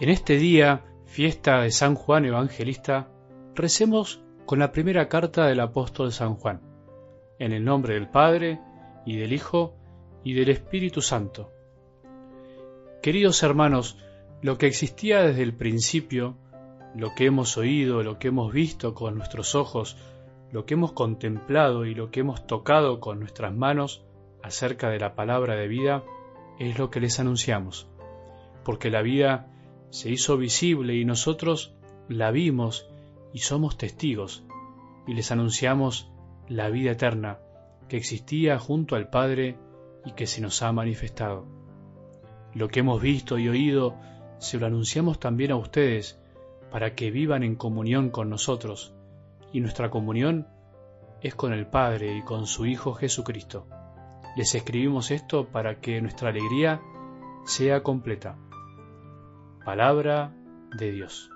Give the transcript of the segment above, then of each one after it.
En este día, fiesta de San Juan Evangelista, recemos con la primera carta del apóstol San Juan, en el nombre del Padre, y del Hijo, y del Espíritu Santo. Queridos hermanos, lo que existía desde el principio, lo que hemos oído, lo que hemos visto con nuestros ojos, lo que hemos contemplado y lo que hemos tocado con nuestras manos acerca de la palabra de vida, es lo que les anunciamos, porque la vida se hizo visible y nosotros la vimos y somos testigos, y les anunciamos la vida eterna que existía junto al Padre y que se nos ha manifestado. Lo que hemos visto y oído se lo anunciamos también a ustedes para que vivan en comunión con nosotros, y nuestra comunión es con el Padre y con su Hijo Jesucristo. Les escribimos esto para que nuestra alegría sea completa. Palabra de Dios.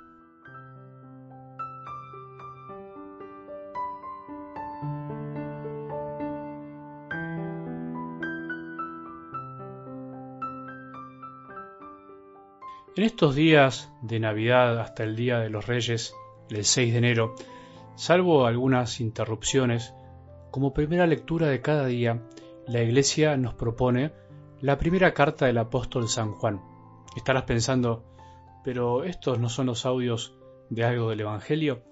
En estos días de Navidad hasta el Día de los Reyes, el 6 de enero, salvo algunas interrupciones, como primera lectura de cada día, la Iglesia nos propone la primera carta del apóstol San Juan. Estarás pensando, pero estos no son los audios de algo del Evangelio.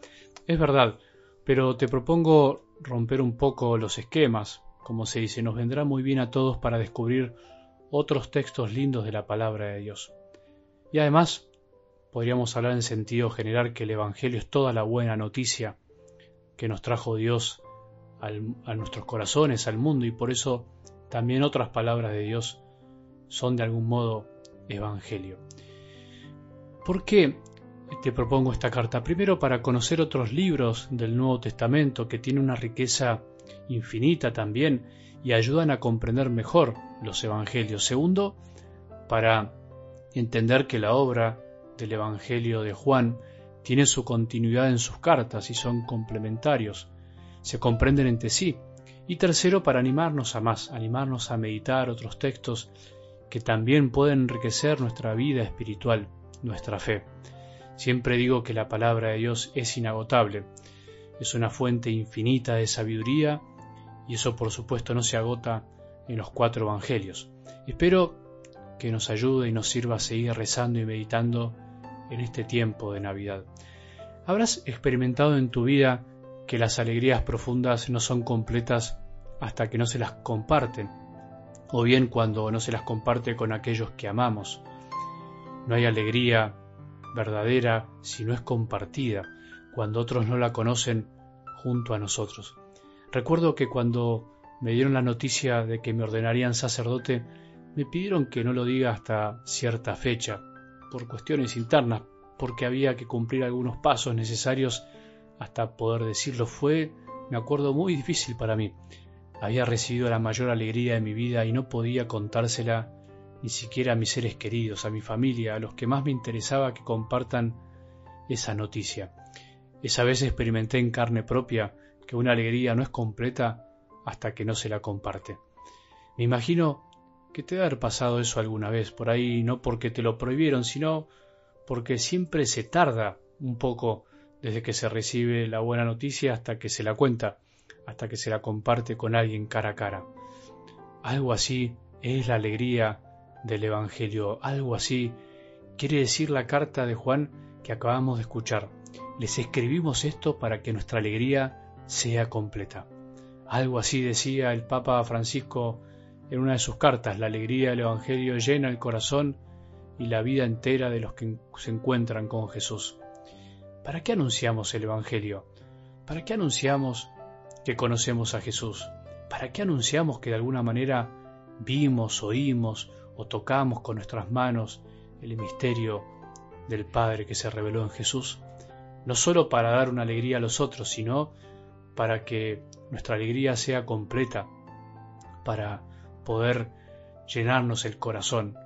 Es verdad, pero te propongo romper un poco los esquemas, como se dice, nos vendrá muy bien a todos para descubrir otros textos lindos de la palabra de Dios. Y además, podríamos hablar en sentido general que el Evangelio es toda la buena noticia que nos trajo Dios a nuestros corazones, al mundo, y por eso también otras palabras de Dios son de algún modo Evangelio. ¿Por qué te propongo esta carta? Primero para conocer otros libros del Nuevo Testamento que tienen una riqueza infinita también y ayudan a comprender mejor los Evangelios. Segundo, para entender que la obra del Evangelio de Juan tiene su continuidad en sus cartas y son complementarios, se comprenden entre sí. Y tercero, para animarnos a más, animarnos a meditar otros textos que también pueden enriquecer nuestra vida espiritual nuestra fe. Siempre digo que la palabra de Dios es inagotable, es una fuente infinita de sabiduría y eso por supuesto no se agota en los cuatro evangelios. Espero que nos ayude y nos sirva a seguir rezando y meditando en este tiempo de Navidad. Habrás experimentado en tu vida que las alegrías profundas no son completas hasta que no se las comparten, o bien cuando no se las comparte con aquellos que amamos. No hay alegría verdadera si no es compartida, cuando otros no la conocen junto a nosotros. Recuerdo que cuando me dieron la noticia de que me ordenarían sacerdote, me pidieron que no lo diga hasta cierta fecha, por cuestiones internas, porque había que cumplir algunos pasos necesarios hasta poder decirlo. Fue, me acuerdo, muy difícil para mí. Había recibido la mayor alegría de mi vida y no podía contársela ni siquiera a mis seres queridos, a mi familia, a los que más me interesaba que compartan esa noticia. Esa vez experimenté en carne propia que una alegría no es completa hasta que no se la comparte. Me imagino que te debe haber pasado eso alguna vez, por ahí no porque te lo prohibieron, sino porque siempre se tarda un poco desde que se recibe la buena noticia hasta que se la cuenta, hasta que se la comparte con alguien cara a cara. Algo así es la alegría del Evangelio. Algo así quiere decir la carta de Juan que acabamos de escuchar. Les escribimos esto para que nuestra alegría sea completa. Algo así decía el Papa Francisco en una de sus cartas. La alegría del Evangelio llena el corazón y la vida entera de los que se encuentran con Jesús. ¿Para qué anunciamos el Evangelio? ¿Para qué anunciamos que conocemos a Jesús? ¿Para qué anunciamos que de alguna manera vimos, oímos o tocamos con nuestras manos el misterio del Padre que se reveló en Jesús, no sólo para dar una alegría a los otros, sino para que nuestra alegría sea completa, para poder llenarnos el corazón,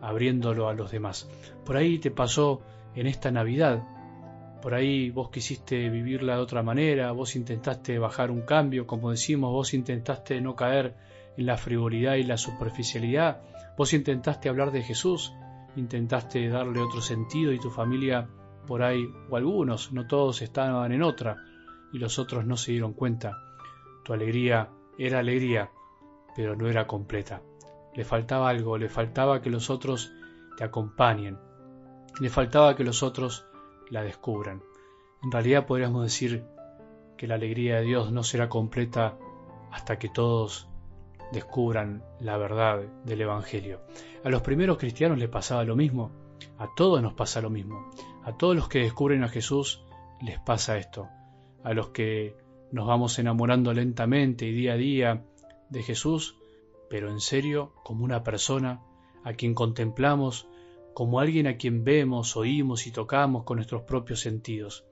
abriéndolo a los demás. Por ahí te pasó en esta Navidad, por ahí vos quisiste vivirla de otra manera, vos intentaste bajar un cambio, como decimos, vos intentaste no caer en la frivolidad y la superficialidad, Vos intentaste hablar de Jesús intentaste darle otro sentido y tu familia por ahí, o algunos, no todos estaban en otra, y los otros no se dieron cuenta. Tu alegría era alegría, pero no era completa. Le faltaba algo, le faltaba que los otros te acompañen, le faltaba que los otros la descubran. En realidad podríamos decir que la alegría de Dios no será completa hasta que todos descubran la verdad del Evangelio. A los primeros cristianos les pasaba lo mismo, a todos nos pasa lo mismo. A todos los que descubren a Jesús les pasa esto. A los que nos vamos enamorando lentamente y día a día de Jesús, pero en serio como una persona a quien contemplamos, como alguien a quien vemos, oímos y tocamos con nuestros propios sentidos.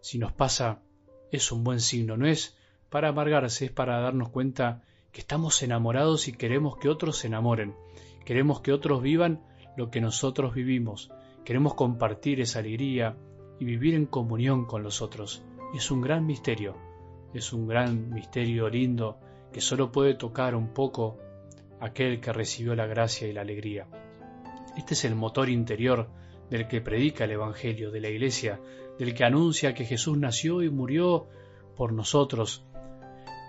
Si nos pasa, es un buen signo, no es para amargarse, es para darnos cuenta que estamos enamorados y queremos que otros se enamoren, queremos que otros vivan lo que nosotros vivimos, queremos compartir esa alegría y vivir en comunión con los otros. Es un gran misterio, es un gran misterio lindo que solo puede tocar un poco aquel que recibió la gracia y la alegría. Este es el motor interior del que predica el Evangelio, de la Iglesia, del que anuncia que Jesús nació y murió por nosotros.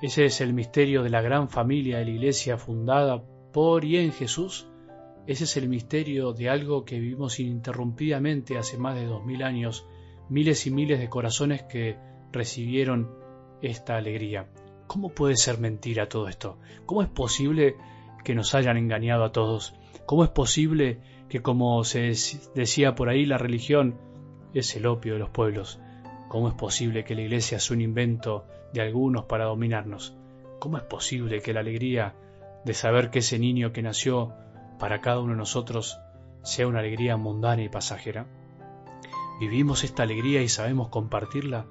Ese es el misterio de la gran familia de la Iglesia fundada por y en Jesús. Ese es el misterio de algo que vivimos ininterrumpidamente hace más de dos mil años, miles y miles de corazones que recibieron esta alegría. ¿Cómo puede ser mentira todo esto? ¿Cómo es posible que nos hayan engañado a todos? ¿Cómo es posible que, como se decía por ahí, la religión es el opio de los pueblos? ¿Cómo es posible que la iglesia sea un invento de algunos para dominarnos? ¿Cómo es posible que la alegría de saber que ese niño que nació para cada uno de nosotros sea una alegría mundana y pasajera? ¿Vivimos esta alegría y sabemos compartirla?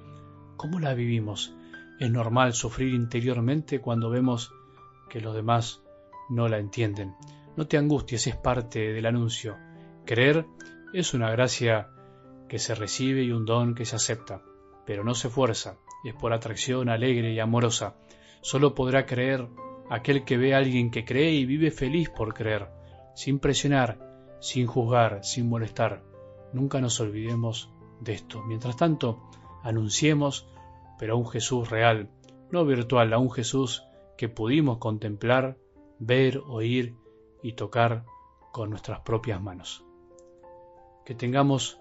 ¿Cómo la vivimos? Es normal sufrir interiormente cuando vemos que los demás no la entienden. No te angusties, es parte del anuncio. Creer es una gracia que se recibe y un don que se acepta, pero no se fuerza, es por atracción alegre y amorosa. Solo podrá creer aquel que ve a alguien que cree y vive feliz por creer, sin presionar, sin juzgar, sin molestar. Nunca nos olvidemos de esto. Mientras tanto, anunciemos pero a un Jesús real, no virtual, a un Jesús que pudimos contemplar, ver, oír y tocar con nuestras propias manos. Que tengamos